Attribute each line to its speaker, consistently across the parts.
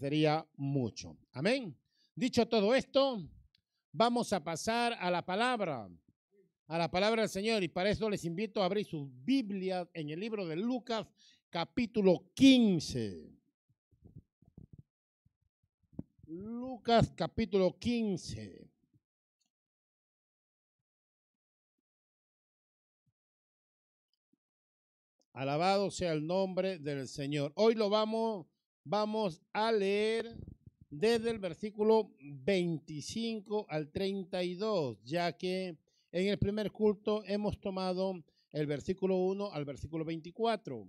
Speaker 1: sería mucho. Amén. Dicho todo esto, vamos a pasar a la palabra, a la palabra del Señor. Y para eso les invito a abrir sus Biblias en el libro de Lucas, capítulo 15. Lucas, capítulo 15. Alabado sea el nombre del Señor. Hoy lo vamos, vamos a leer desde el versículo 25 al 32, ya que en el primer culto hemos tomado el versículo 1 al versículo 24.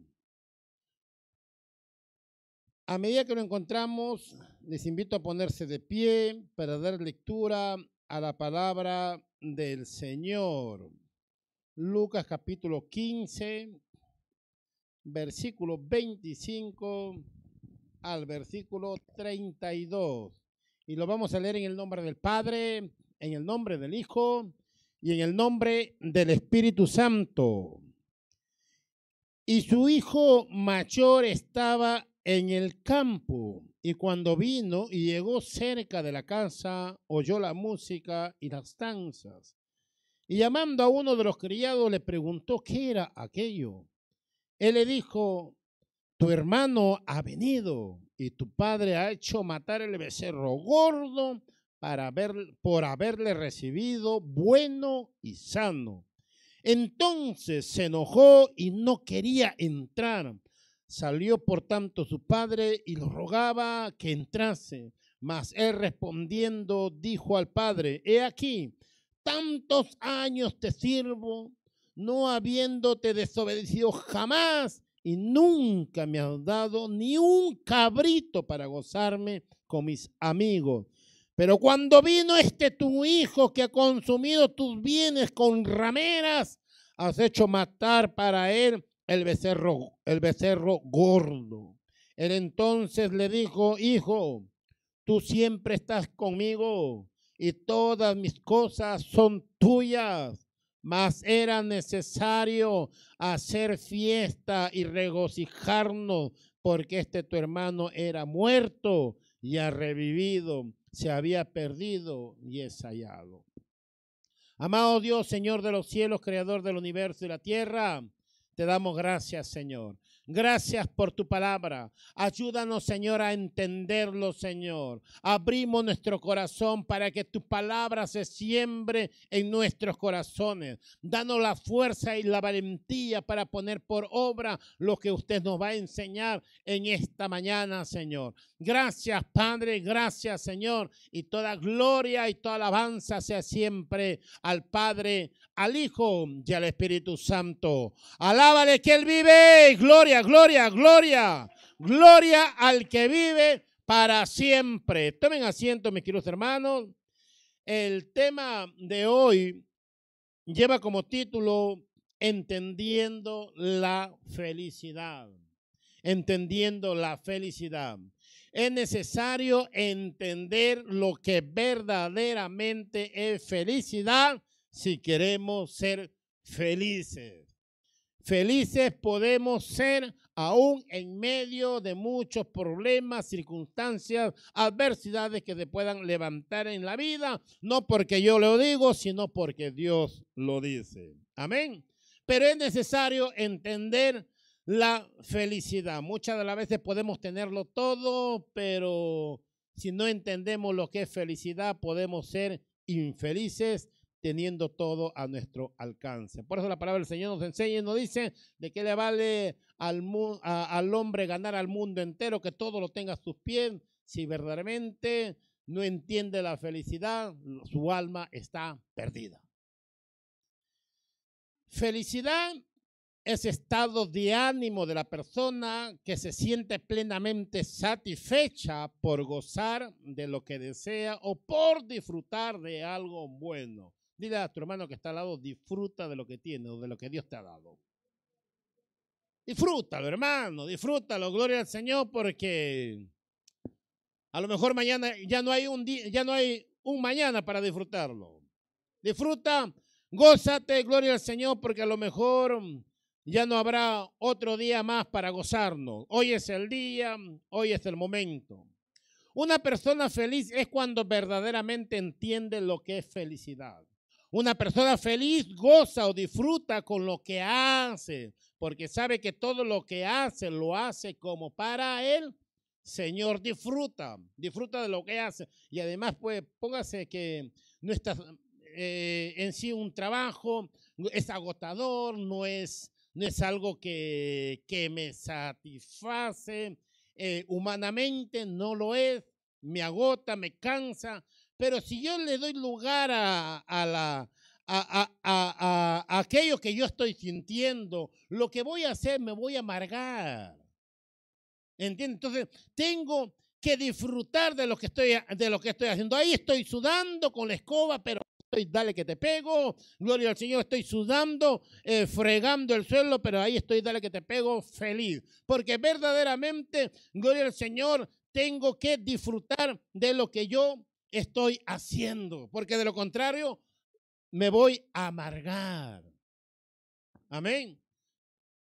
Speaker 1: A medida que lo encontramos, les invito a ponerse de pie para dar lectura a la palabra del Señor. Lucas capítulo 15, versículo 25 al versículo 32. Y lo vamos a leer en el nombre del Padre, en el nombre del Hijo y en el nombre del Espíritu Santo. Y su hijo mayor estaba en el campo, y cuando vino y llegó cerca de la casa, oyó la música y las danzas. Y llamando a uno de los criados le preguntó qué era aquello. Él le dijo, tu hermano ha venido y tu padre ha hecho matar el becerro gordo para por haberle recibido bueno y sano. Entonces se enojó y no quería entrar. Salió por tanto su padre y lo rogaba que entrase. Mas él respondiendo dijo al padre, he aquí, tantos años te sirvo no habiéndote desobedecido jamás y nunca me has dado ni un cabrito para gozarme con mis amigos. Pero cuando vino este tu hijo que ha consumido tus bienes con rameras, has hecho matar para él el becerro, el becerro gordo. Él entonces le dijo, hijo, tú siempre estás conmigo y todas mis cosas son tuyas mas era necesario hacer fiesta y regocijarnos porque este tu hermano era muerto y ha revivido, se había perdido y es hallado. Amado Dios, Señor de los cielos, Creador del universo y la tierra, te damos gracias, Señor. Gracias por tu palabra. Ayúdanos, Señor, a entenderlo, Señor. Abrimos nuestro corazón para que tu palabra se siembre en nuestros corazones. Danos la fuerza y la valentía para poner por obra lo que usted nos va a enseñar en esta mañana, Señor. Gracias, Padre. Gracias, Señor. Y toda gloria y toda alabanza sea siempre al Padre, al Hijo y al Espíritu Santo. Alábale que Él vive. Gloria, gloria, gloria. Gloria al que vive para siempre. Tomen asiento, mis queridos hermanos. El tema de hoy lleva como título Entendiendo la felicidad. Entendiendo la felicidad. Es necesario entender lo que verdaderamente es felicidad si queremos ser felices. Felices podemos ser aún en medio de muchos problemas, circunstancias, adversidades que se puedan levantar en la vida, no porque yo lo digo, sino porque Dios lo dice. Amén. Pero es necesario entender la felicidad. Muchas de las veces podemos tenerlo todo, pero si no entendemos lo que es felicidad, podemos ser infelices teniendo todo a nuestro alcance. Por eso la palabra del Señor nos enseña y nos dice de qué le vale al, al hombre ganar al mundo entero, que todo lo tenga a sus pies, si verdaderamente no entiende la felicidad, su alma está perdida. Felicidad es estado de ánimo de la persona que se siente plenamente satisfecha por gozar de lo que desea o por disfrutar de algo bueno. Dile a tu hermano que está al lado, disfruta de lo que tiene o de lo que Dios te ha dado. Disfrútalo, hermano, disfrútalo, gloria al Señor, porque a lo mejor mañana ya no hay un día, ya no hay un mañana para disfrutarlo. Disfruta, gózate, gloria al Señor, porque a lo mejor ya no habrá otro día más para gozarnos. Hoy es el día, hoy es el momento. Una persona feliz es cuando verdaderamente entiende lo que es felicidad. Una persona feliz goza o disfruta con lo que hace, porque sabe que todo lo que hace lo hace como para él. Señor, disfruta, disfruta de lo que hace. Y además, pues, póngase que no está eh, en sí un trabajo, es agotador, no es, no es algo que, que me satisface, eh, humanamente no lo es, me agota, me cansa, pero si yo le doy lugar a, la, a, a, aquello que yo estoy sintiendo, lo que voy a hacer me voy a amargar. ¿Entiendes? Entonces, tengo que disfrutar de lo que estoy, de lo que estoy haciendo. Ahí estoy sudando con la escoba, pero estoy, dale que te pego, gloria al Señor, estoy sudando, eh, fregando el suelo, pero ahí estoy, dale que te pego, feliz. Porque verdaderamente, gloria al Señor, tengo que disfrutar de lo que yo estoy haciendo, porque de lo contrario, me voy a amargar. Amén.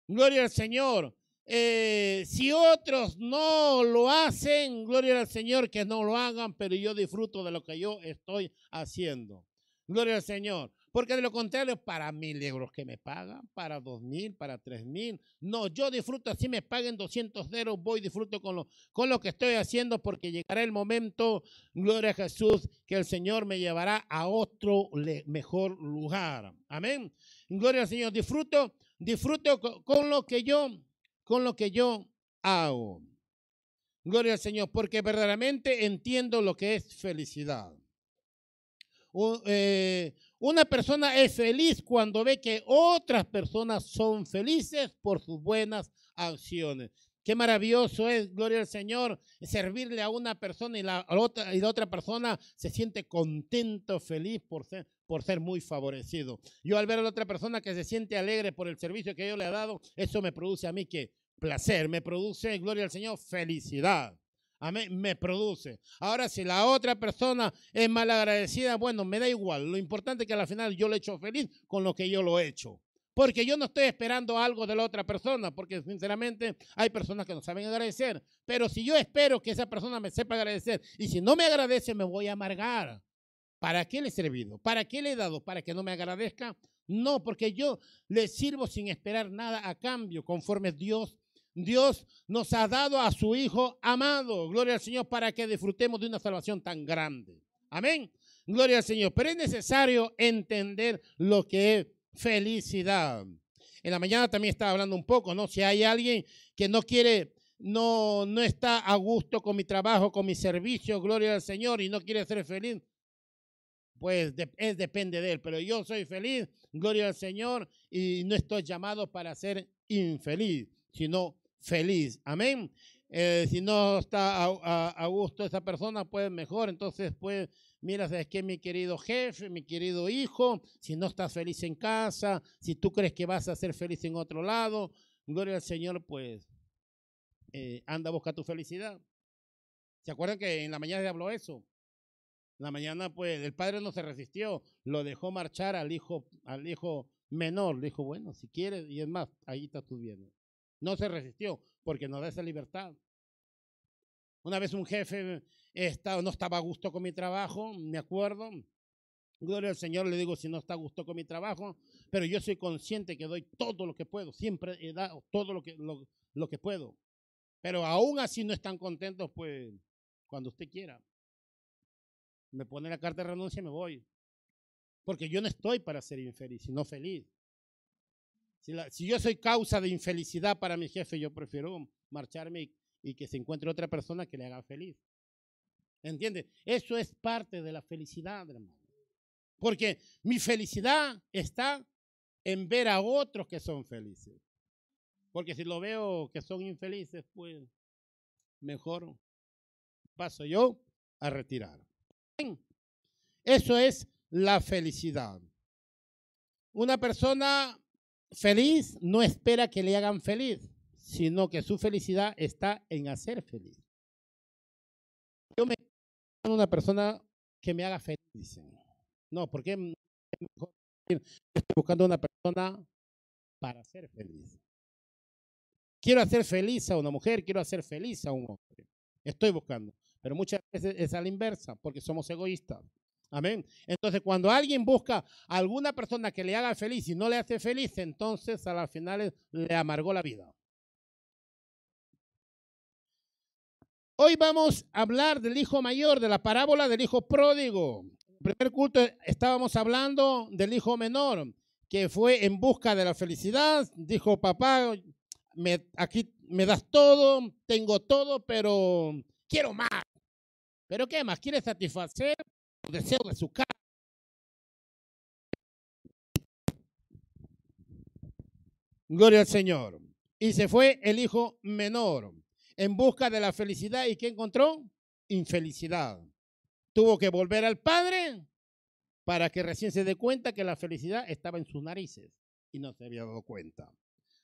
Speaker 1: Gloria al Señor. Eh, si otros no lo hacen, gloria al Señor que no lo hagan, pero yo disfruto de lo que yo estoy haciendo. Gloria al Señor. Porque de lo contrario, para mil euros que me pagan, para dos mil, para tres mil. No, yo disfruto, así me paguen 200 euros, voy, disfruto con lo, con lo que estoy haciendo, porque llegará el momento, gloria a Jesús, que el Señor me llevará a otro mejor lugar. Amén. Gloria al Señor, disfruto, disfruto con lo que yo, con lo que yo hago. Gloria al Señor, porque verdaderamente entiendo lo que es felicidad. Eh, una persona es feliz cuando ve que otras personas son felices por sus buenas acciones. Qué maravilloso es, gloria al Señor, servirle a una persona y la, otra, y la otra persona se siente contento, feliz por ser, por ser muy favorecido. Yo al ver a la otra persona que se siente alegre por el servicio que yo le he dado, eso me produce a mí que placer, me produce, gloria al Señor, felicidad. Amén, me produce. Ahora, si la otra persona es malagradecida, bueno, me da igual. Lo importante es que al final yo le he hecho feliz con lo que yo lo he hecho. Porque yo no estoy esperando algo de la otra persona, porque sinceramente hay personas que no saben agradecer. Pero si yo espero que esa persona me sepa agradecer y si no me agradece, me voy a amargar. ¿Para qué le he servido? ¿Para qué le he dado? ¿Para que no me agradezca? No, porque yo le sirvo sin esperar nada a cambio, conforme Dios Dios nos ha dado a su Hijo amado. Gloria al Señor para que disfrutemos de una salvación tan grande. Amén. Gloria al Señor. Pero es necesario entender lo que es felicidad. En la mañana también estaba hablando un poco, ¿no? Si hay alguien que no quiere, no, no está a gusto con mi trabajo, con mi servicio, gloria al Señor, y no quiere ser feliz, pues es, depende de él. Pero yo soy feliz, gloria al Señor, y no estoy llamado para ser infeliz, sino feliz. Amén. Eh, si no está a, gusto esa persona, pues mejor. Entonces, pues, mira, es que mi querido jefe, mi querido hijo, si no estás feliz en casa, si tú crees que vas a ser feliz en otro lado, gloria al Señor, pues, eh, anda a buscar tu felicidad. ¿Se acuerdan que en la mañana se habló eso? La mañana, pues, el padre no se resistió, lo dejó marchar al hijo, al hijo menor. Le dijo, bueno, si quieres, y es más, ahí está tu bien. No se resistió porque no da esa libertad. Una vez un jefe no estaba a gusto con mi trabajo, me acuerdo. Gloria al Señor, le digo si no está a gusto con mi trabajo, pero yo soy consciente que doy todo lo que puedo, siempre he dado todo lo que, lo, que puedo. Pero aún así no están contentos, pues cuando usted quiera. Me pone la carta de renuncia y me voy. Porque yo no estoy para ser infeliz, sino feliz. Si, yo soy causa de infelicidad para mi jefe, yo prefiero marcharme y, que se encuentre otra persona que le haga feliz. ¿Entiende? Eso es parte de la felicidad, hermano. Porque mi felicidad está en ver a otros que son felices. Porque si lo veo que son infelices, pues mejor paso yo a retirar. Eso es la felicidad. Una persona feliz no espera que le hagan feliz, sino que su felicidad está en hacer feliz. Yo me una persona que me haga feliz, dicen. No, porque estoy buscando una persona para ser feliz. Quiero hacer feliz a una mujer, quiero hacer feliz a un hombre. Estoy buscando. pero muchas veces es a la inversa, porque somos egoístas. Amén. Entonces, cuando alguien busca a alguna persona que le haga feliz y no le hace feliz, entonces a las finales le amargó la vida. Hoy vamos a hablar del hijo mayor, de la parábola del hijo pródigo. En el primer culto estábamos hablando del hijo menor, que fue en busca de la felicidad. Dijo, papá, aquí me das todo, tengo todo, pero quiero más. ¿Pero qué más? Quiere satisfacer los deseos de su casa. Gloria al Señor. Y se fue el hijo menor en busca de la felicidad. ¿Y qué encontró? Infelicidad. Tuvo que volver al padre para que recién se dé cuenta que la felicidad estaba en sus narices y no se había dado cuenta.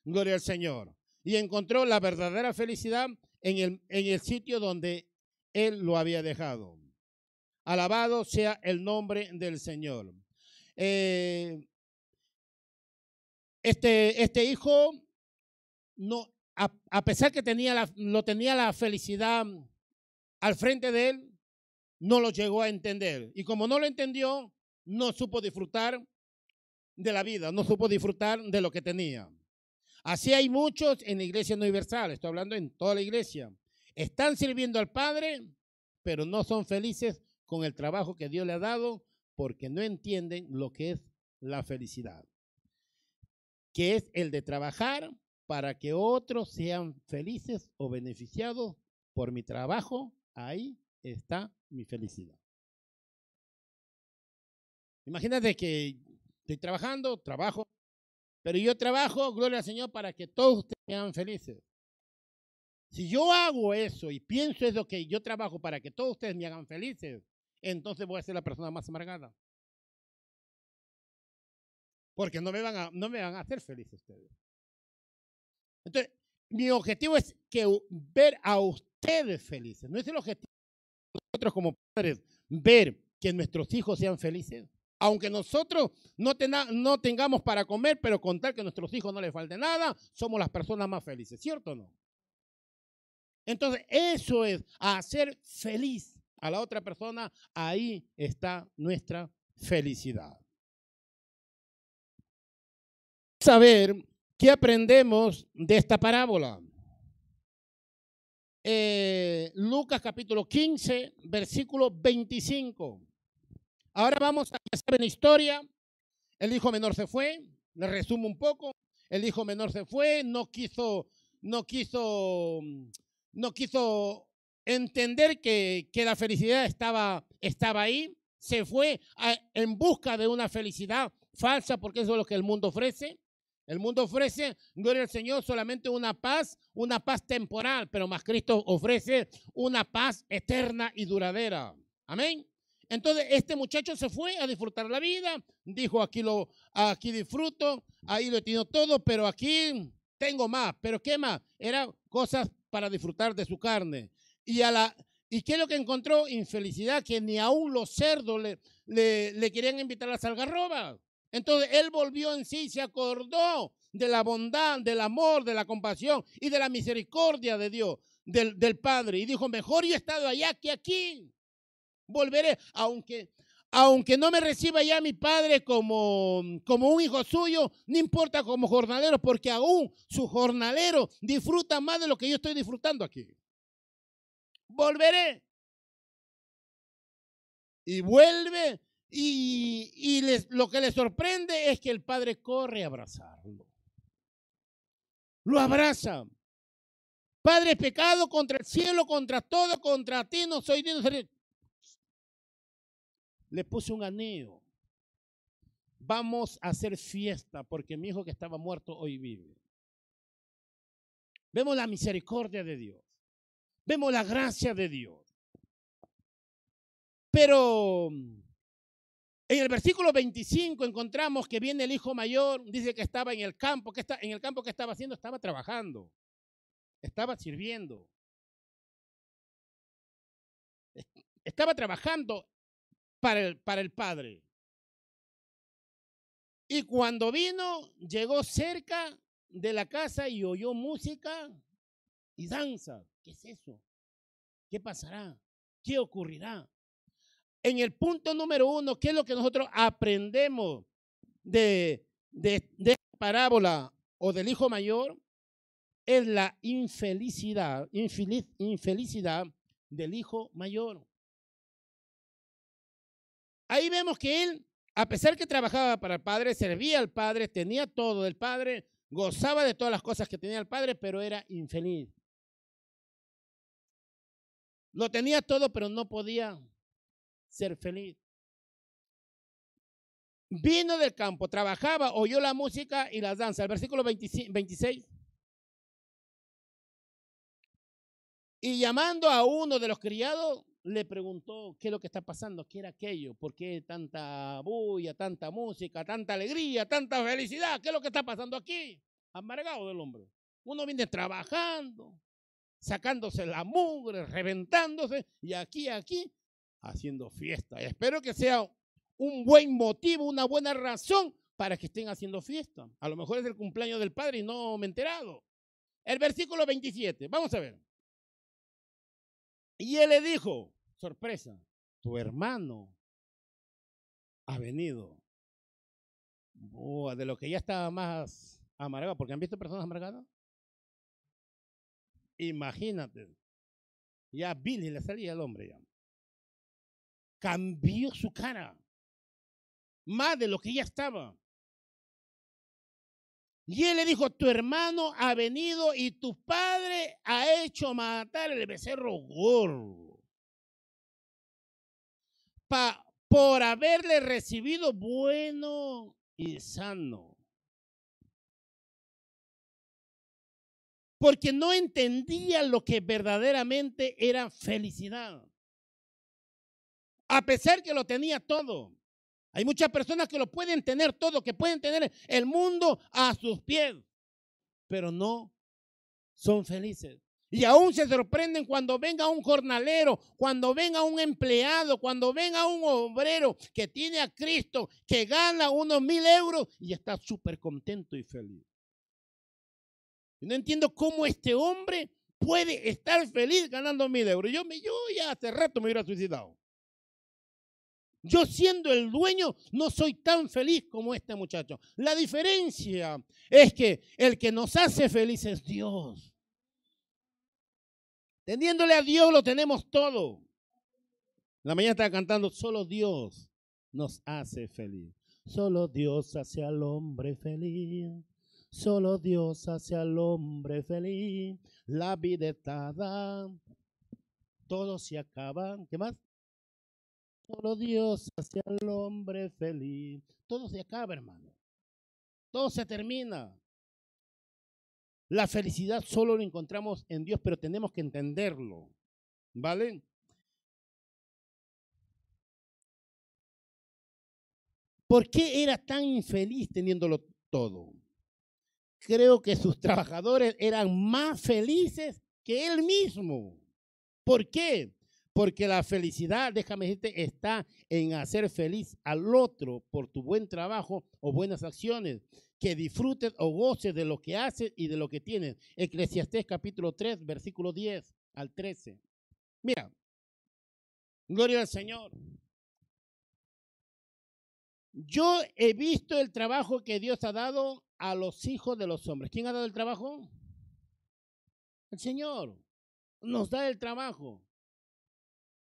Speaker 1: Gloria al Señor. Y encontró la verdadera felicidad en el, en el sitio donde él lo había dejado. Alabado sea el nombre del Señor. Eh, este, este hijo no a, pesar que tenía la, lo tenía la felicidad al frente de él, no lo llegó a entender. Y como no lo entendió, no supo disfrutar de la vida, no supo disfrutar de lo que tenía. Así hay muchos en la iglesia universal, estoy hablando en toda la iglesia. Están sirviendo al Padre, pero no son felices con el trabajo que Dios le ha dado porque no entienden lo que es la felicidad, que es el de trabajar para que otros sean felices o beneficiados por mi trabajo, ahí está mi felicidad. Imagínate que estoy trabajando, trabajo, pero yo trabajo, gloria al Señor, para que todos ustedes sean felices. Si yo hago eso y pienso eso que yo trabajo para que todos ustedes me hagan felices, entonces voy a ser la persona más amargada. Porque no me van a, no me van a hacer felices ustedes. Entonces, mi objetivo es que ver a ustedes felices. No es el objetivo de nosotros como padres ver que nuestros hijos sean felices. Aunque nosotros no, no tengamos para comer, pero contar que a nuestros hijos no les falte nada, somos las personas más felices, ¿cierto o no? Entonces, eso es hacer feliz a la otra persona. Ahí está nuestra felicidad. Saber ¿Qué aprendemos de esta parábola? Eh, Lucas capítulo 15, versículo 25. Ahora vamos a hacer la historia. El hijo menor se fue, le resumo un poco. El hijo menor se fue, no quiso, no quiso, no quiso entender que, que la felicidad estaba, estaba ahí. Se fue en busca de una felicidad falsa, porque eso es lo que el mundo ofrece. El mundo ofrece, gloria al Señor, solamente una paz, una paz temporal, pero más Cristo ofrece una paz eterna y duradera. Amén. Entonces este muchacho se fue a disfrutar la vida, dijo aquí lo, aquí disfruto, ahí lo he tenido todo, pero aquí tengo más. Pero qué más? Eran cosas para disfrutar de su carne. Y a la ¿Y qué es lo que encontró? Infelicidad, que ni aún los cerdos le, le, querían invitar a las algarrobas. Entonces él volvió en sí, se acordó de la bondad, del amor, de la compasión y de la misericordia de Dios, del, del Padre. Y dijo, mejor yo he estado allá que aquí. Volveré, aunque, aunque no me reciba ya mi Padre como, como un hijo suyo, no importa como jornalero, porque aún su jornalero disfruta más de lo que yo estoy disfrutando aquí. Volveré. Y vuelve y, lo que le sorprende es que el padre corre a abrazarlo. Lo abraza. Padre, pecado contra el cielo, contra todo, contra ti, no soy Dios. Le puse un anillo. Vamos a hacer fiesta porque mi hijo que estaba muerto hoy vive. Vemos la misericordia de Dios. Vemos la gracia de Dios. Pero en el versículo 25 encontramos que viene el hijo mayor, dice que estaba en el campo, que está, en el campo que estaba haciendo, estaba trabajando, estaba sirviendo. Estaba trabajando para el, para el padre. Y cuando vino, llegó cerca de la casa y oyó música y danza. ¿Qué es eso? ¿Qué pasará? ¿qué ocurrirá? En el punto número uno, ¿qué es lo que nosotros aprendemos de, de, parábola o del hijo mayor? Es la infelicidad, infeliz, infelicidad del hijo mayor. Ahí vemos que él, a pesar que trabajaba para el padre, servía al padre, tenía todo del padre, gozaba de todas las cosas que tenía el padre, pero era infeliz. Lo tenía todo, pero no podía ser feliz. Vino del campo, trabajaba, oyó la música y las danzas. El versículo 26. Y llamando a uno de los criados, le preguntó qué es lo que está pasando, qué era aquello, por qué tanta bulla, tanta música, tanta alegría, tanta felicidad, qué es lo que está pasando aquí. Amargado del hombre. Uno viene trabajando, sacándose la mugre, reventándose, y aquí, aquí, haciendo fiesta. espero que sea un buen motivo, una buena razón para que estén haciendo fiesta. A lo mejor es el cumpleaños del padre y no me he enterado. El versículo 27, vamos a ver. Y él le dijo, sorpresa, tu hermano ha venido. Oh, de lo que ya estaba más amargado, porque han visto personas amargadas. Imagínate, ya Billy le salía el hombre. Cambió su cara, más de lo que ya estaba. Y él le dijo, tu hermano ha venido y tu padre ha hecho matar el becerro gordo por haberle recibido bueno y sano. Porque no entendía lo que verdaderamente era felicidad. A pesar que lo tenía todo. Hay muchas personas que lo pueden tener todo, que pueden tener el mundo a sus pies, pero no son felices. Y aún se sorprenden cuando venga un jornalero, cuando venga un empleado, cuando venga un obrero que tiene a Cristo, que gana unos mil euros y está súper contento y feliz. No entiendo cómo este hombre puede estar feliz ganando mil euros. Yo, yo ya hace rato me hubiera suicidado. Yo siendo el dueño no soy tan feliz como este muchacho. La diferencia es que el que nos hace feliz es Dios. Teniéndole a Dios lo tenemos todo. La mañana estaba cantando, solo Dios nos hace feliz. Solo Dios hace al hombre feliz. Solo Dios hace al hombre feliz. La vida está dada. Todo se acaba. ¿Qué más? Solo Dios hace al hombre feliz. Todo se acaba, hermano. Todo se termina. La felicidad solo lo encontramos en Dios, pero tenemos que entenderlo. ¿Vale? ¿Por qué era tan infeliz teniéndolo todo? Creo que sus trabajadores eran más felices que él mismo. ¿Por qué? Porque la felicidad, déjame decirte, está en hacer feliz al otro por tu buen trabajo o buenas acciones que disfrutes o goces de lo que haces y de lo que tienes. Eclesiastés capítulo 3, versículo 10 al 13. Mira, gloria al Señor. Yo he visto el trabajo que Dios ha dado a los hijos de los hombres. ¿Quién ha dado el trabajo? El Señor. Nos da el trabajo.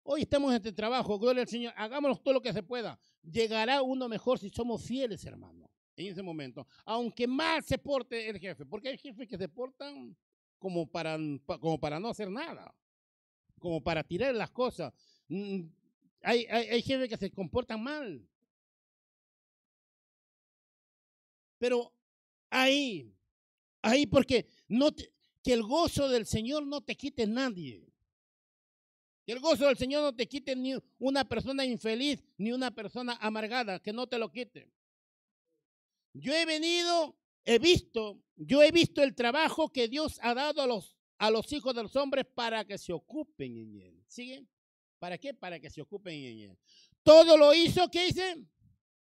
Speaker 1: Hoy estamos en este trabajo, gloria al Señor. Hagámoslo todo lo que se pueda. Llegará uno mejor si somos fieles, hermano en ese momento, aunque mal se porte el jefe, porque hay jefes que se portan como para, como para no hacer nada, como para tirar las cosas. Mm, hay, hay, jefes que se comportan mal. Pero ahí, ahí porque que el gozo del Señor no te quite nadie. Que el gozo del Señor no te quite ni una persona infeliz, ni una persona amargada, que no te lo quite. Yo he venido, he visto, yo he visto el trabajo que Dios ha dado a los, a los hijos de los hombres para que se ocupen en él. ¿Siguen? ¿Para qué? Para que se ocupen en él. Todo lo hizo, ¿qué dice?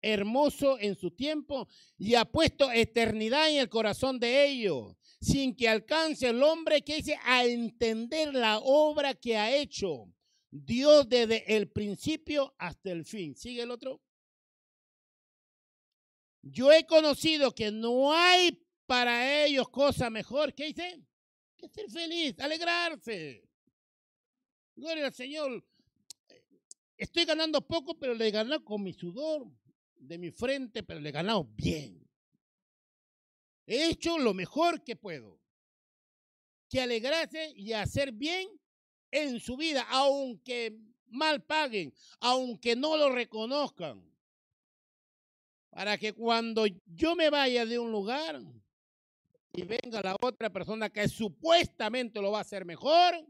Speaker 1: Hermoso en su tiempo y ha puesto eternidad en el corazón de ellos, sin que alcance el hombre que dice a entender la obra que ha hecho. Dios desde el principio hasta el fin. ¿Sigue el otro? Yo he conocido que no hay para ellos cosa mejor. ¿Qué dice? Que ser feliz, alegrarse. Gloria al Señor. Estoy ganando poco, pero le ganado con mi sudor de mi frente, pero le he ganado bien. He hecho lo mejor que puedo. Que alegrarse y hacer bien en su vida, aunque mal paguen, aunque no lo reconozcan. Para que cuando yo me vaya de un lugar y venga la otra persona que supuestamente lo va a hacer mejor,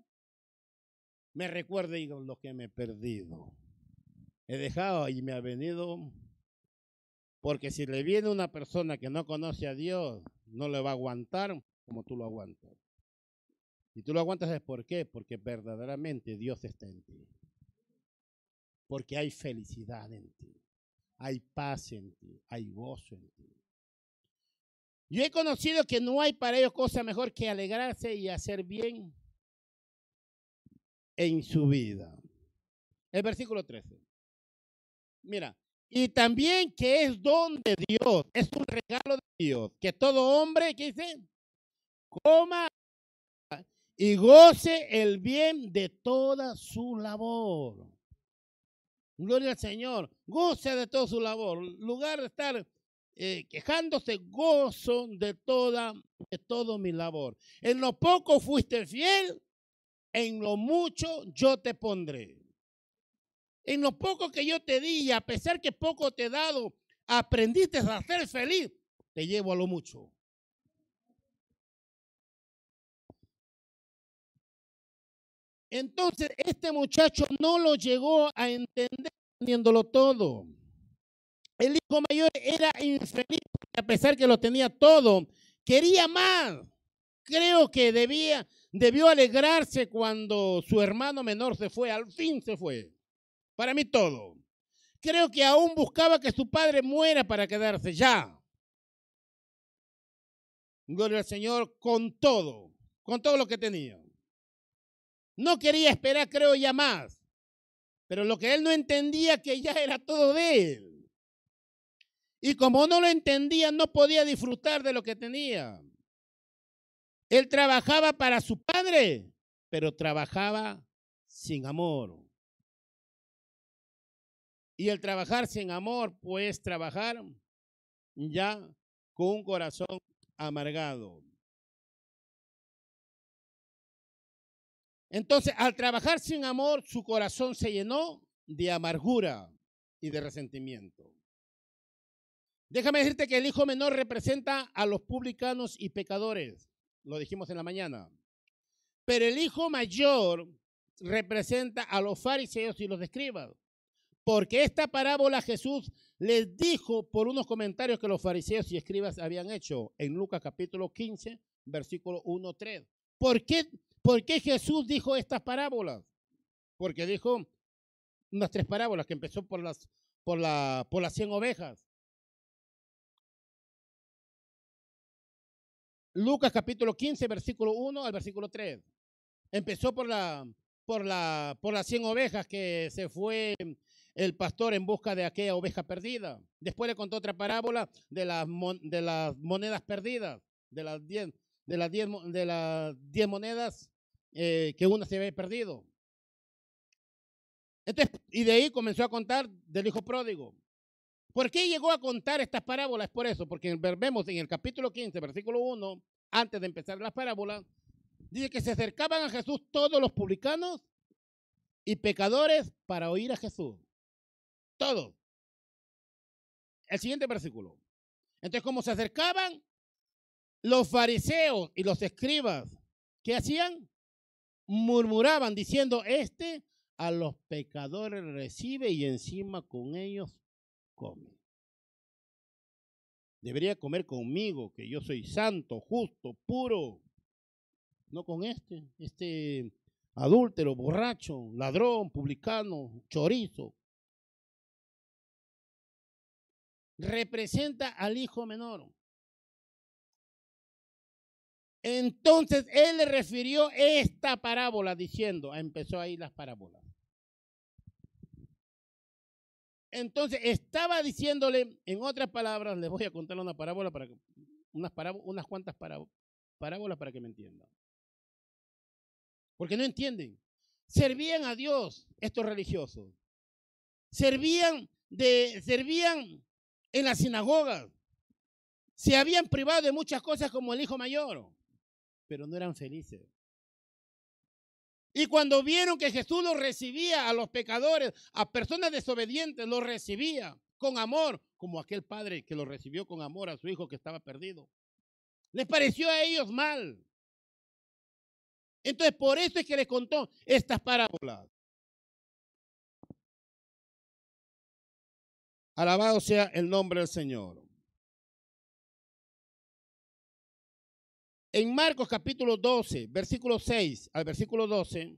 Speaker 1: me recuerde lo que me he perdido. He dejado y me ha venido porque si le viene una persona que no conoce a Dios, no le va a aguantar como tú lo aguantas. Y tú lo aguantas es por qué? Porque verdaderamente Dios está en ti. Porque hay felicidad en ti. Hay paz en ti. Hay gozo en ti. Yo he conocido que no hay para ellos cosa mejor que alegrarse y hacer bien en su vida. El versículo 13. Mira, y también que es don de Dios, es un regalo de Dios, que todo hombre, ¿qué dice? Coma y goce el bien de toda su labor. Gloria al Señor, goce de toda su labor. En lugar de estar eh, quejándose, gozo de toda, de todo mi labor. En lo poco fuiste fiel, en lo mucho yo te pondré. En lo poco que yo te di, y a pesar que poco te he dado, aprendiste a ser feliz, te llevo a lo mucho. Entonces, este muchacho no lo llegó a entender teniéndolo todo. El hijo mayor era infeliz, a pesar que lo tenía todo, quería más. Creo que debía, debió alegrarse cuando su hermano menor se fue, al fin se fue. Para mí todo. Creo que aún buscaba que su padre muera para quedarse ya. Gloria al Señor con todo, con todo lo que tenía. No quería esperar, creo, ya más. Pero lo que él no entendía que ya era todo de él. Y como no lo entendía, no podía disfrutar de lo que tenía. Él trabajaba para su padre, pero trabajaba sin amor. Y el trabajar sin amor, pues trabajar ya con un corazón amargado. Entonces, al trabajar sin amor, su corazón se llenó de amargura y de resentimiento. Déjame decirte que el hijo menor representa a los publicanos y pecadores, lo dijimos en la mañana. Pero el hijo mayor representa a los fariseos y los escribas. Porque esta parábola Jesús les dijo por unos comentarios que los fariseos y escribas habían hecho en Lucas capítulo 15, versículo 1, 3. ¿Por qué, ¿Por qué Jesús dijo estas parábolas? Porque dijo unas tres parábolas que empezó por las, por la, por las 100 ovejas. Lucas capítulo 15, versículo 1 al versículo 3. Empezó por la, por la, por las 100 ovejas que se fue el pastor en busca de aquella oveja perdida. Después le contó otra parábola de las, monedas perdidas, de las diez, de las diez, de las diez monedas eh, que una se había perdido. Entonces, y de ahí comenzó a contar del hijo pródigo. ¿Por qué llegó a contar estas parábolas? Por eso, porque vemos en el capítulo 15, versículo 1, antes de empezar las parábolas, dice que se acercaban a Jesús todos los publicanos y pecadores para oír a Jesús. Todo. El siguiente versículo. Entonces, como se acercaban los fariseos y los escribas, ¿qué hacían? Murmuraban diciendo, este a los pecadores recibe y encima con ellos come. Debería comer conmigo, que yo soy santo, justo, puro. No con este, este adúltero, borracho, ladrón, publicano, chorizo. Representa al hijo menor. Entonces él le refirió esta parábola diciendo, empezó ahí las parábolas. Entonces estaba diciéndole, en otras palabras, les voy a contar una parábola para unas, unas cuantas parábolas para que me entiendan. Porque no entienden. Servían a Dios estos religiosos. Servían de, servían en la sinagoga. Se habían privado de muchas cosas como el hijo mayor, pero no eran felices. Y cuando vieron que Jesús los recibía a los pecadores, a personas desobedientes, los recibía con amor, como aquel padre que lo recibió con amor a su hijo que estaba perdido. Les pareció a ellos mal. Entonces, por eso es que les contó estas parábolas. Alabado sea el nombre del Señor. En Marcos capítulo 12, versículo 6 al versículo 12,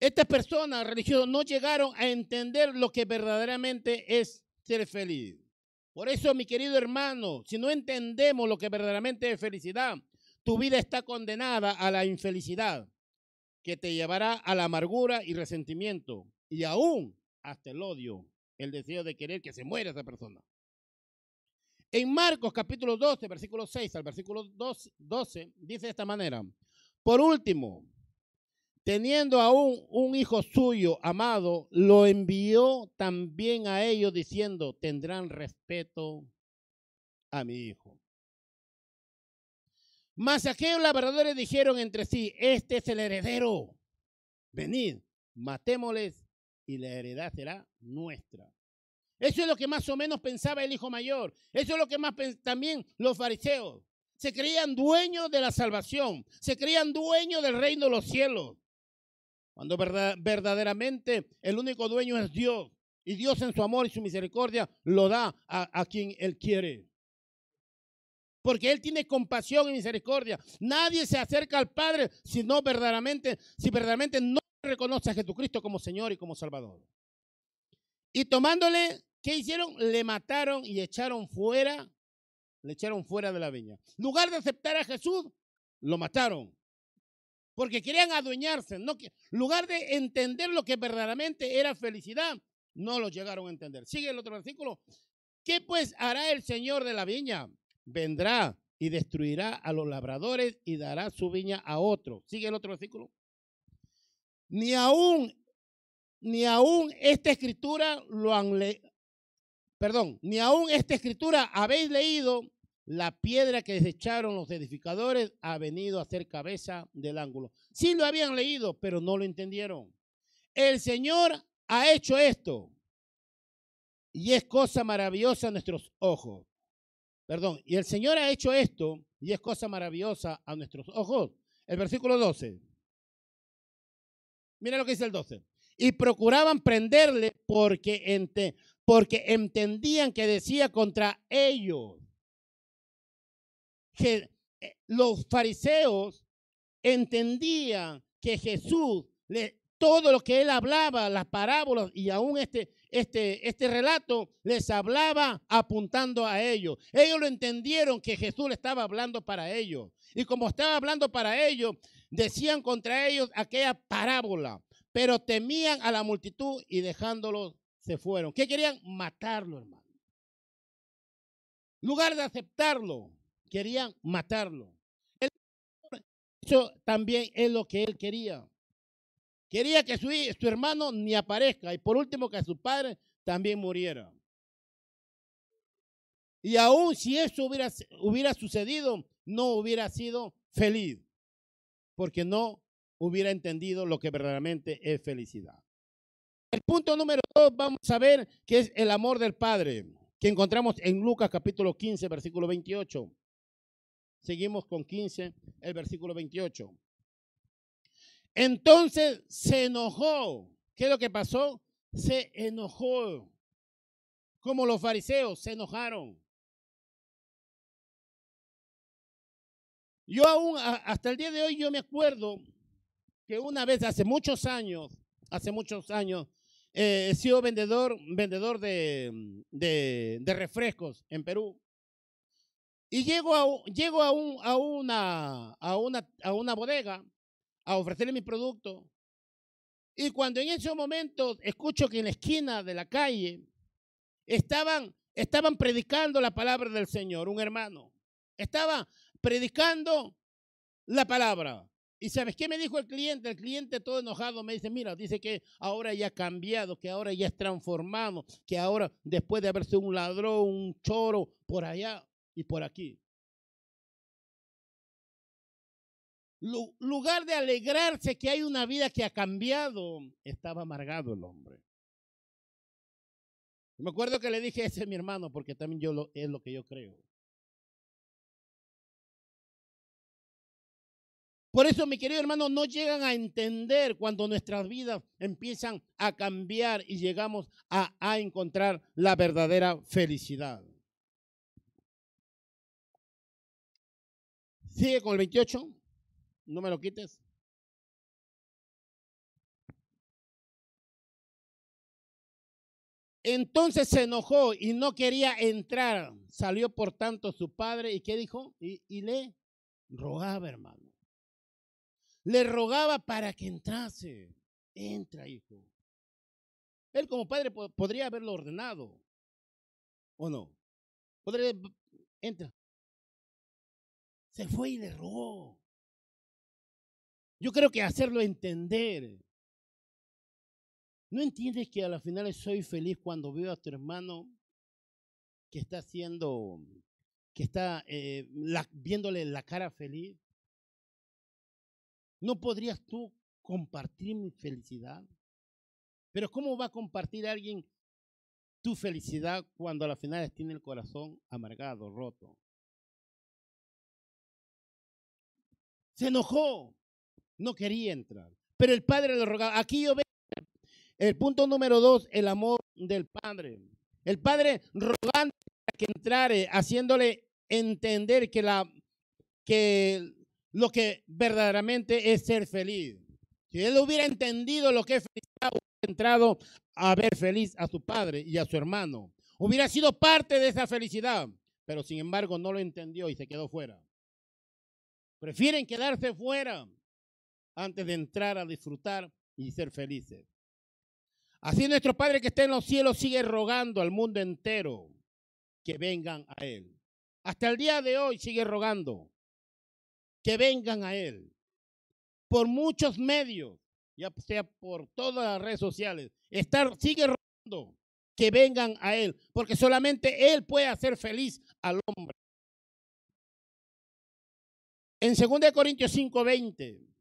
Speaker 1: estas personas religiosas no llegaron a entender lo que verdaderamente es ser feliz. Por eso, mi querido hermano, si no entendemos lo que verdaderamente es felicidad, tu vida está condenada a la infelicidad, que te llevará a la amargura y resentimiento, y aún hasta el odio, el deseo de querer que se muera esa persona. En Marcos capítulo 12, versículo 6 al versículo 12, dice de esta manera, por último, teniendo aún un hijo suyo amado, lo envió también a ellos diciendo, tendrán respeto a mi hijo. Mas aquellos labradores dijeron entre sí, este es el heredero, venid, matémosles y la heredad será nuestra. Eso es lo que más o menos pensaba el hijo mayor. Eso es lo que más también los fariseos. Se creían dueños de la salvación. Se creían dueños del reino de los cielos. Cuando verdaderamente el único dueño es Dios. Y Dios en su amor y su misericordia lo da a quien Él quiere. Porque Él tiene compasión y misericordia. Nadie se acerca al Padre si no verdaderamente, si verdaderamente no reconoce a Jesucristo como Señor y como Salvador. Y tomándole, ¿qué hicieron? Le mataron y echaron fuera, le echaron fuera de la viña. En lugar de aceptar a Jesús, lo mataron. Porque querían adueñarse. No, en lugar de entender lo que verdaderamente era felicidad, no lo llegaron a entender. Sigue el otro versículo. ¿Qué pues hará el Señor de la viña? Vendrá y destruirá a los labradores y dará su viña a otro. Sigue el otro versículo. Ni aún ni aún esta escritura lo han leído, perdón, ni aún esta escritura habéis leído, la piedra que desecharon los edificadores ha venido a ser cabeza del ángulo. Sí lo habían leído, pero no lo entendieron. El Señor ha hecho esto y es cosa maravillosa a nuestros ojos. Perdón, y el Señor ha hecho esto y es cosa maravillosa a nuestros ojos. El versículo 12. Mira lo que dice el 12 y procuraban prenderle porque, porque entendían que decía contra ellos. Que eh, los fariseos entendían que Jesús, le, todo lo que él hablaba, las parábolas y aún este, este, este relato, les hablaba apuntando a ellos. Ellos lo entendieron que Jesús le estaba hablando para ellos. Y como estaba hablando para ellos, decían contra ellos aquella parábola pero temían a la multitud y dejándolos se fueron. ¿Qué querían? Matarlo, hermano. En lugar de aceptarlo, querían matarlo. Eso también es lo que él quería. Quería que su, hermano ni aparezca y por último que su padre también muriera. Y aún si eso hubiera, hubiera sucedido, no hubiera sido feliz, porque no hubiera entendido lo que verdaderamente es felicidad. El punto número dos, vamos a ver que es el amor del Padre, que encontramos en Lucas capítulo 15, versículo 28. Seguimos con 15, el versículo 28. Entonces se enojó. ¿Qué es lo que pasó? Se enojó. Como los fariseos se enojaron. Yo aún, hasta el día de hoy, yo me acuerdo que una vez hace muchos años, hace muchos años, eh, he sido vendedor, vendedor de, de, refrescos en Perú. Y llego, a, llego a, un, a, una, a, una, a una bodega a ofrecerle mi producto. Y cuando en ese momento escucho que en la esquina de la calle estaban, estaban predicando la palabra del Señor, un hermano. Estaba predicando la palabra. ¿Y sabes qué me dijo el cliente? El cliente todo enojado me dice, mira, dice que ahora ya ha cambiado, que ahora ya es transformado, que ahora después de haber sido un ladrón, un choro, por allá y por aquí. Lugar de alegrarse que hay una vida que ha cambiado, estaba amargado el hombre. Me acuerdo que le dije, ese es mi hermano, porque también yo es lo que yo creo. Por eso, mi querido hermano, no llegan a entender cuando nuestras vidas empiezan a cambiar y llegamos a, a encontrar la verdadera felicidad. Sigue con el 28. No me lo quites. Entonces se enojó y no quería entrar. Salió por tanto su padre y ¿qué dijo? Y, le rogaba, hermano. Le rogaba para que entrase. Entra, hijo. Él como padre podría haberlo ordenado. ¿O no? Podría, entra. Se fue y le rogó. Yo creo que hacerlo entender. ¿No entiendes que a las finales soy feliz cuando veo a tu hermano que está haciendo, que está eh, viéndole la cara feliz? ¿No podrías tú compartir mi felicidad? Pero ¿cómo va a compartir alguien tu felicidad cuando a las finales tiene el corazón amargado, roto? Se enojó, no quería entrar, pero el padre le rogaba. Aquí yo veo el punto número dos, el amor del padre. El padre rogando que entrare, haciéndole entender que la que lo que verdaderamente es ser feliz. Si él hubiera entendido lo que es felicidad, hubiera entrado a ver feliz a su padre y a su hermano. Hubiera sido parte de esa felicidad, pero sin embargo no lo entendió y se quedó fuera. Prefieren quedarse fuera antes de entrar a disfrutar y ser felices. Así nuestro Padre que está en los cielos sigue rogando al mundo entero que vengan a Él. Hasta el día de hoy sigue rogando que vengan a Él. Por muchos medios, ya sea por todas las redes sociales, estar, sigue rogando que vengan a Él, porque solamente Él puede hacer feliz al hombre. En 2 Corintios 5:20.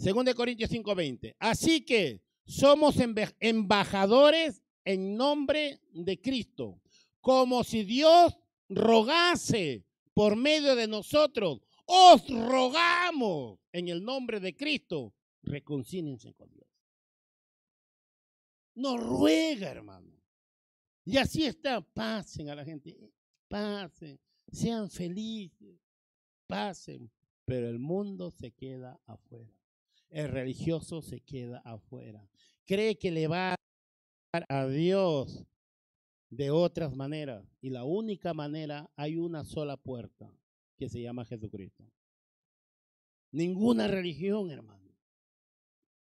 Speaker 1: De Corintios 5:20. Así que somos embajadores en nombre de Cristo como si Dios rogase por medio de nosotros. Os rogamos en el nombre de Cristo, reconcíliense con Dios. Nos ruega, hermano. Y así está, pasen a la gente, pasen, sean felices, pasen, pero el mundo se queda afuera. El religioso se queda afuera. Cree que le va a a Dios de otras maneras. Y la única manera, hay una sola puerta que se llama Jesucristo. Ninguna religión, hermano.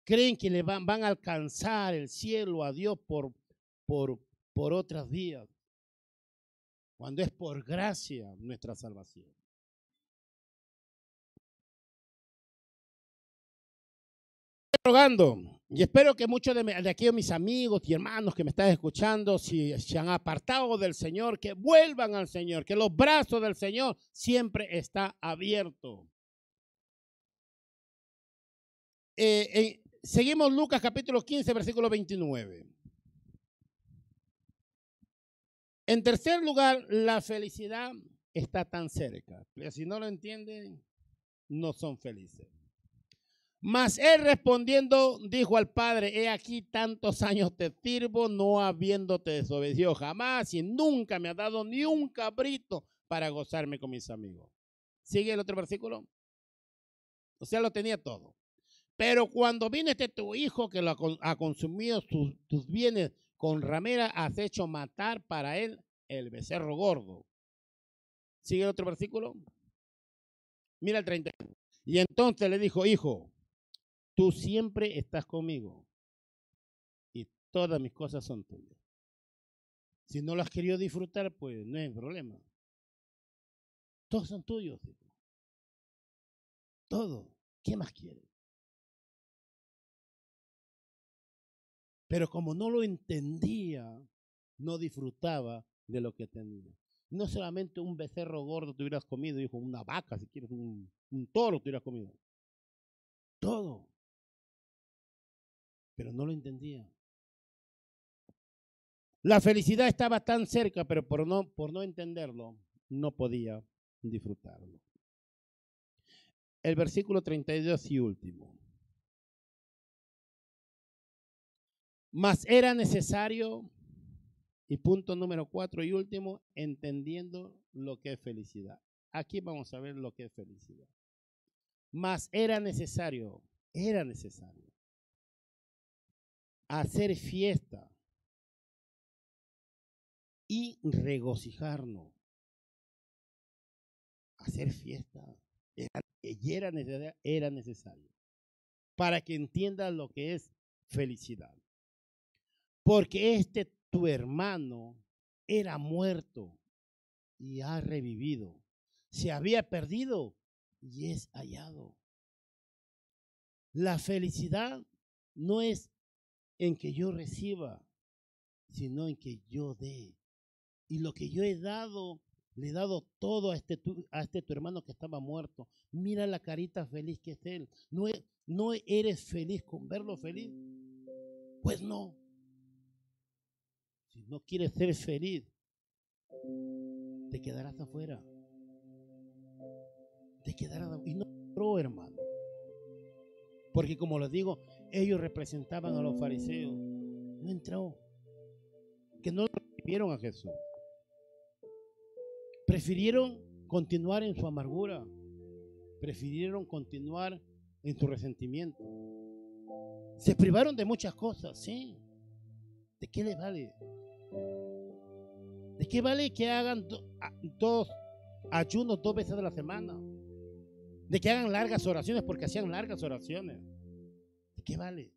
Speaker 1: Creen que le van, van a alcanzar el cielo a Dios por, por, por otras vías. Cuando es por gracia nuestra salvación. Rogando y espero que muchos de, aquí, mis amigos y hermanos que me están escuchando, si se han apartado del Señor, que vuelvan al Señor, que los brazos del Señor siempre está abierto. Eh, seguimos Lucas capítulo 15, versículo 29. En tercer lugar, la felicidad está tan cerca. Si no lo entienden, no son felices. Mas él respondiendo dijo al padre, he aquí tantos años te sirvo, no habiéndote desobedecido jamás y nunca me ha dado ni un cabrito para gozarme con mis amigos. Sigue el otro versículo. O sea, lo tenía todo. Pero cuando viene este tu hijo que lo ha consumido tus bienes con ramera, has hecho matar para él el becerro gordo. Sigue el otro versículo. Mira el 30. Y entonces le dijo, hijo, tú siempre estás conmigo y todas mis cosas son tuyas. Si no las querido disfrutar, pues no hay problema. Todos son tuyos. Todo. ¿Qué más quieres? Pero como no lo entendía, no disfrutaba de lo que tenía. No solamente un becerro gordo te hubieras comido, hijo, una vaca, si quieres, un, un toro te hubieras comido. Todo. Pero no lo entendía. La felicidad estaba tan cerca, pero por no, por no entenderlo, no podía disfrutarlo. El versículo 32 y último. Mas era necesario, y punto número cuatro y último, entendiendo lo que es felicidad. Aquí vamos a ver lo que es felicidad. Mas era necesario, era necesario hacer fiesta y regocijarnos. Hacer fiesta era, era, necesario, era necesario para que entiendas lo que es felicidad. Porque este tu hermano era muerto y ha revivido. Se había perdido y es hallado. La felicidad no es en que yo reciba, sino en que yo dé. Y lo que yo he dado, le he dado todo a este, tu, a este tu hermano que estaba muerto. Mira la carita feliz que es él. ¿No, e, ¿No eres feliz con verlo feliz? Pues no. Si no quieres ser feliz, te quedarás afuera. Te quedarás Y no hermano. Porque como les digo, ellos representaban a los fariseos. No entró. Que no recibieron a Jesús. Prefirieron continuar en su amargura. Prefirieron continuar en su resentimiento. Se privaron de muchas cosas, sí. ¿De qué les vale? ¿De qué vale que hagan dos ayunos dos veces a la semana? De que hagan largas oraciones porque hacían largas oraciones. ¿De qué vale?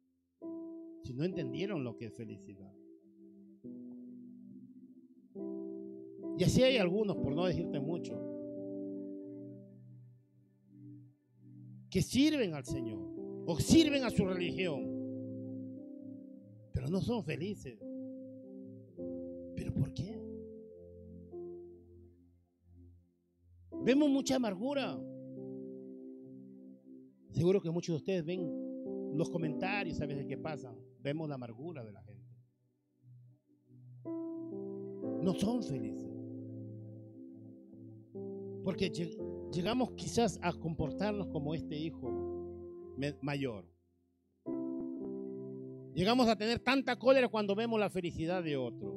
Speaker 1: Si no entendieron lo que es felicidad. Y así hay algunos, por no decirte mucho, que sirven al Señor o sirven a su religión, pero no son felices. ¿Pero por qué? Vemos mucha amargura. Seguro que muchos de ustedes ven los comentarios a veces que pasan. Vemos la amargura de la gente. No son felices. Porque llegamos quizás a comportarnos como este hijo mayor. Llegamos a tener tanta cólera cuando vemos la felicidad de otro.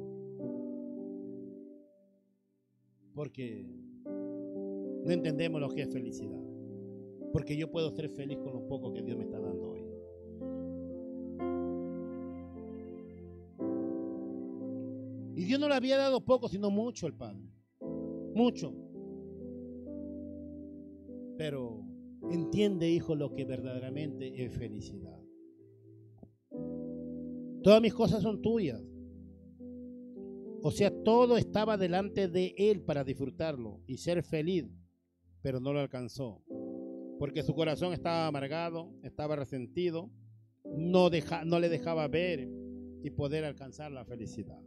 Speaker 1: Porque no entendemos lo que es felicidad. Porque yo puedo ser feliz con lo poco que Dios me está dando hoy. No le había dado poco, sino mucho al Padre. Mucho. Pero entiende, hijo, lo que verdaderamente es felicidad. Todas mis cosas son tuyas. O sea, todo estaba delante de él para disfrutarlo y ser feliz, pero no lo alcanzó. Porque su corazón estaba amargado, estaba resentido, no, no le dejaba ver y poder alcanzar la felicidad.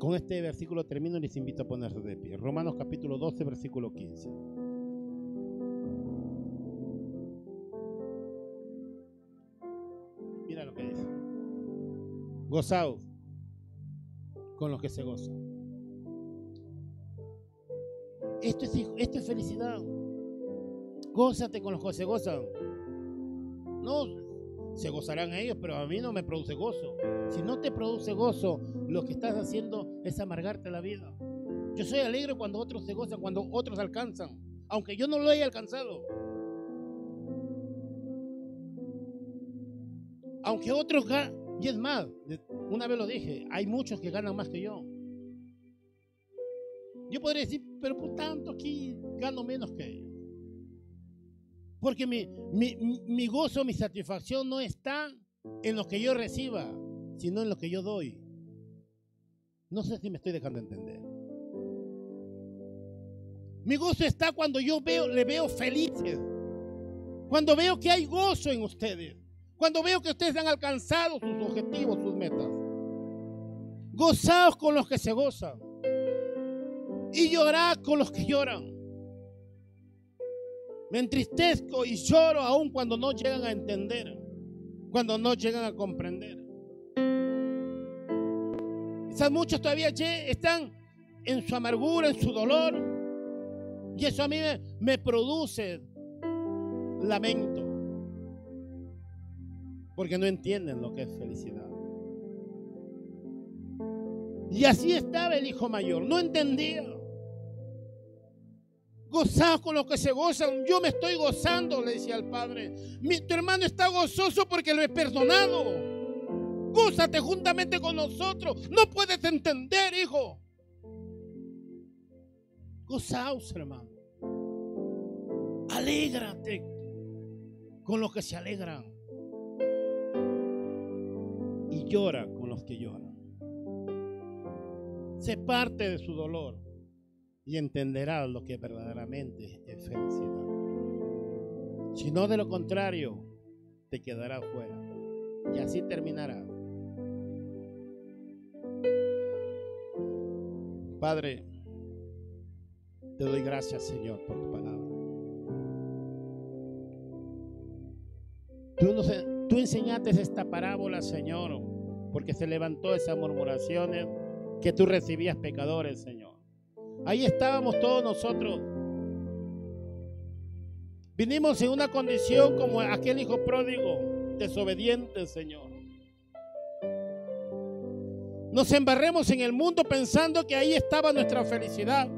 Speaker 1: Con este versículo termino y les invito a ponerse de pie. Romanos capítulo 12, versículo 15. Mira lo que dice. Gozaos con los que se gozan. Esto es, esto es felicidad. Gózate con los que se gozan. No, se gozarán ellos, pero a mí no me produce gozo. Si no te produce gozo, lo que estás haciendo es amargarte la vida. Yo soy alegre cuando otros se gozan, cuando otros alcanzan, aunque yo no lo haya alcanzado. Aunque otros ganan, y es más, una vez lo dije, hay muchos que ganan más que yo. Yo podría decir, pero por tanto aquí gano menos que ellos. Porque mi, mi, mi gozo, mi satisfacción no está en lo que yo reciba, sino en lo que yo doy. No sé si me estoy dejando entender. Mi gozo está cuando yo veo, le veo felices. Cuando veo que hay gozo en ustedes. Cuando veo que ustedes han alcanzado sus objetivos, sus metas. Gozaos con los que se gozan. Y llorad con los que lloran. Me entristezco y lloro aún cuando no llegan a entender. Cuando no llegan a comprender. Quizás muchos todavía están en su amargura, en su dolor. Y eso a mí me, produce lamento. Porque no entienden lo que es felicidad. Y así estaba el hijo mayor. No entendía. Gozaos con los que se gozan. Yo me estoy gozando, le decía al padre. Mi, tu hermano está gozoso porque lo he perdonado. Gózate juntamente con nosotros. No puedes entender, hijo. Gozaos, hermano. Alégrate con los que se alegran. Y llora con los que lloran. Se parte de su dolor y entenderá lo que verdaderamente es felicidad. Si no, de lo contrario, te quedará fuera. Y así terminará. Padre, te doy gracias, Señor, por tu palabra. Tú, tú enseñaste esta parábola, Señor, porque se levantó esas murmuraciones que tú recibías pecadores, Señor. Ahí estábamos todos nosotros. Vinimos en una condición como aquel hijo pródigo, desobediente, Señor. Nos embarremos en el mundo pensando que ahí estaba nuestra felicidad.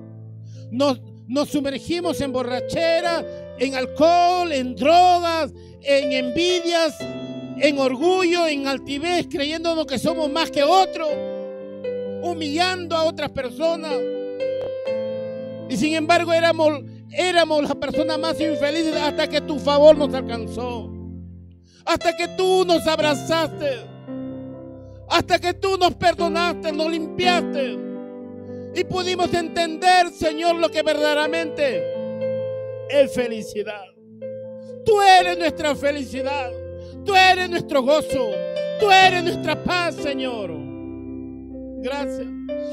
Speaker 1: Nos, nos sumergimos en borrachera, en alcohol, en drogas, en envidias, en orgullo, en altivez, creyéndonos que somos más que otros, humillando a otras personas. Y sin embargo éramos, éramos las personas más infelices hasta que tu favor nos alcanzó. Hasta que tú nos abrazaste. Hasta que tú nos perdonaste, nos limpiaste. Y pudimos entender, Señor, lo que verdaderamente es felicidad. Tú eres nuestra felicidad. Tú eres nuestro gozo. Tú eres nuestra paz, Señor. Gracias.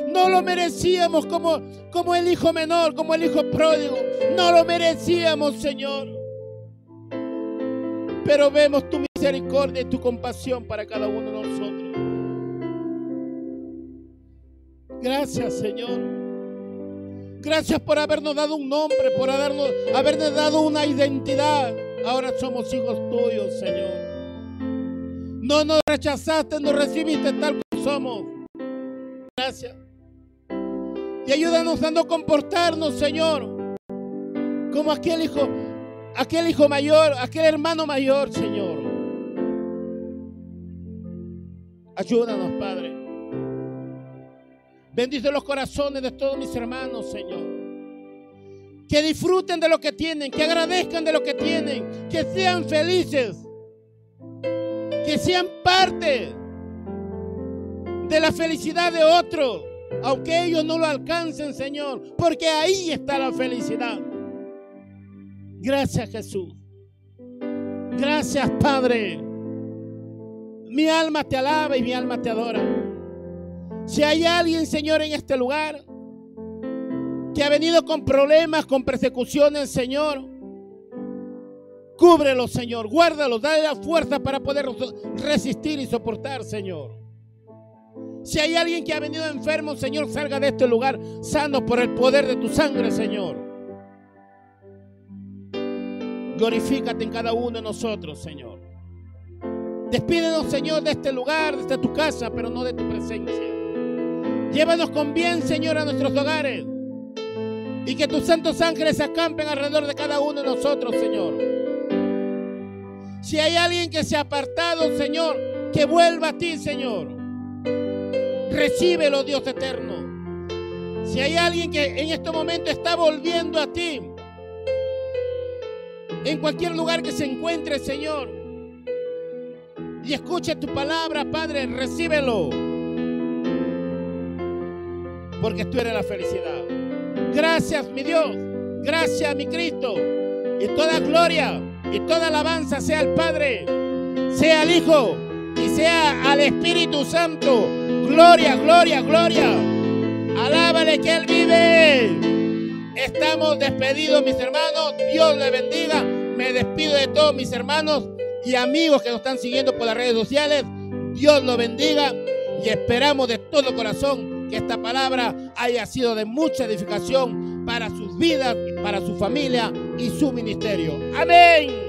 Speaker 1: No lo merecíamos como, como el hijo menor, como el hijo pródigo. No lo merecíamos, Señor. Pero vemos tu misericordia y tu compasión para cada uno de nosotros. Gracias, Señor. Gracias por habernos dado un nombre, por habernos, habernos dado una identidad. Ahora somos hijos tuyos, Señor. No nos rechazaste, nos recibiste tal como somos. Gracias. Y ayúdanos a no comportarnos, Señor, como aquel hijo, aquel hijo mayor, aquel hermano mayor, Señor. Ayúdanos, Padre. Bendice los corazones de todos mis hermanos, Señor. Que disfruten de lo que tienen, que agradezcan de lo que tienen, que sean felices, que sean parte de la felicidad de otros, aunque ellos no lo alcancen, Señor, porque ahí está la felicidad. Gracias, Jesús. Gracias, Padre. Mi alma te alaba y mi alma te adora. Si hay alguien, Señor, en este lugar que ha venido con problemas, con persecuciones, Señor, cúbrelo, Señor, guárdalo, dale la fuerza para poder resistir y soportar, Señor. Si hay alguien que ha venido enfermo, Señor, salga de este lugar sano por el poder de tu sangre, Señor. Glorifícate en cada uno de nosotros, Señor. Despídenos, Señor, de este lugar, desde tu casa, pero no de tu presencia. Llévanos con bien, Señor, a nuestros hogares. Y que tus santos ángeles acampen alrededor de cada uno de nosotros, Señor. Si hay alguien que se ha apartado, Señor, que vuelva a ti, Señor. Recíbelo, Dios eterno. Si hay alguien que en este momento está volviendo a ti, en cualquier lugar que se encuentre, Señor, y escuche tu palabra, Padre, recíbelo. Porque tú eres la felicidad. Gracias, mi Dios. Gracias, mi Cristo. Y toda gloria y toda alabanza sea al Padre, sea al Hijo y sea al Espíritu Santo. Gloria, gloria, gloria. Alábale que Él vive. Estamos despedidos, mis hermanos. Dios le bendiga. Me despido de todos mis hermanos y amigos que nos están siguiendo por las redes sociales. Dios los bendiga y esperamos de todo corazón que esta palabra haya sido de mucha edificación para sus vidas, para su familia y su ministerio. Amén.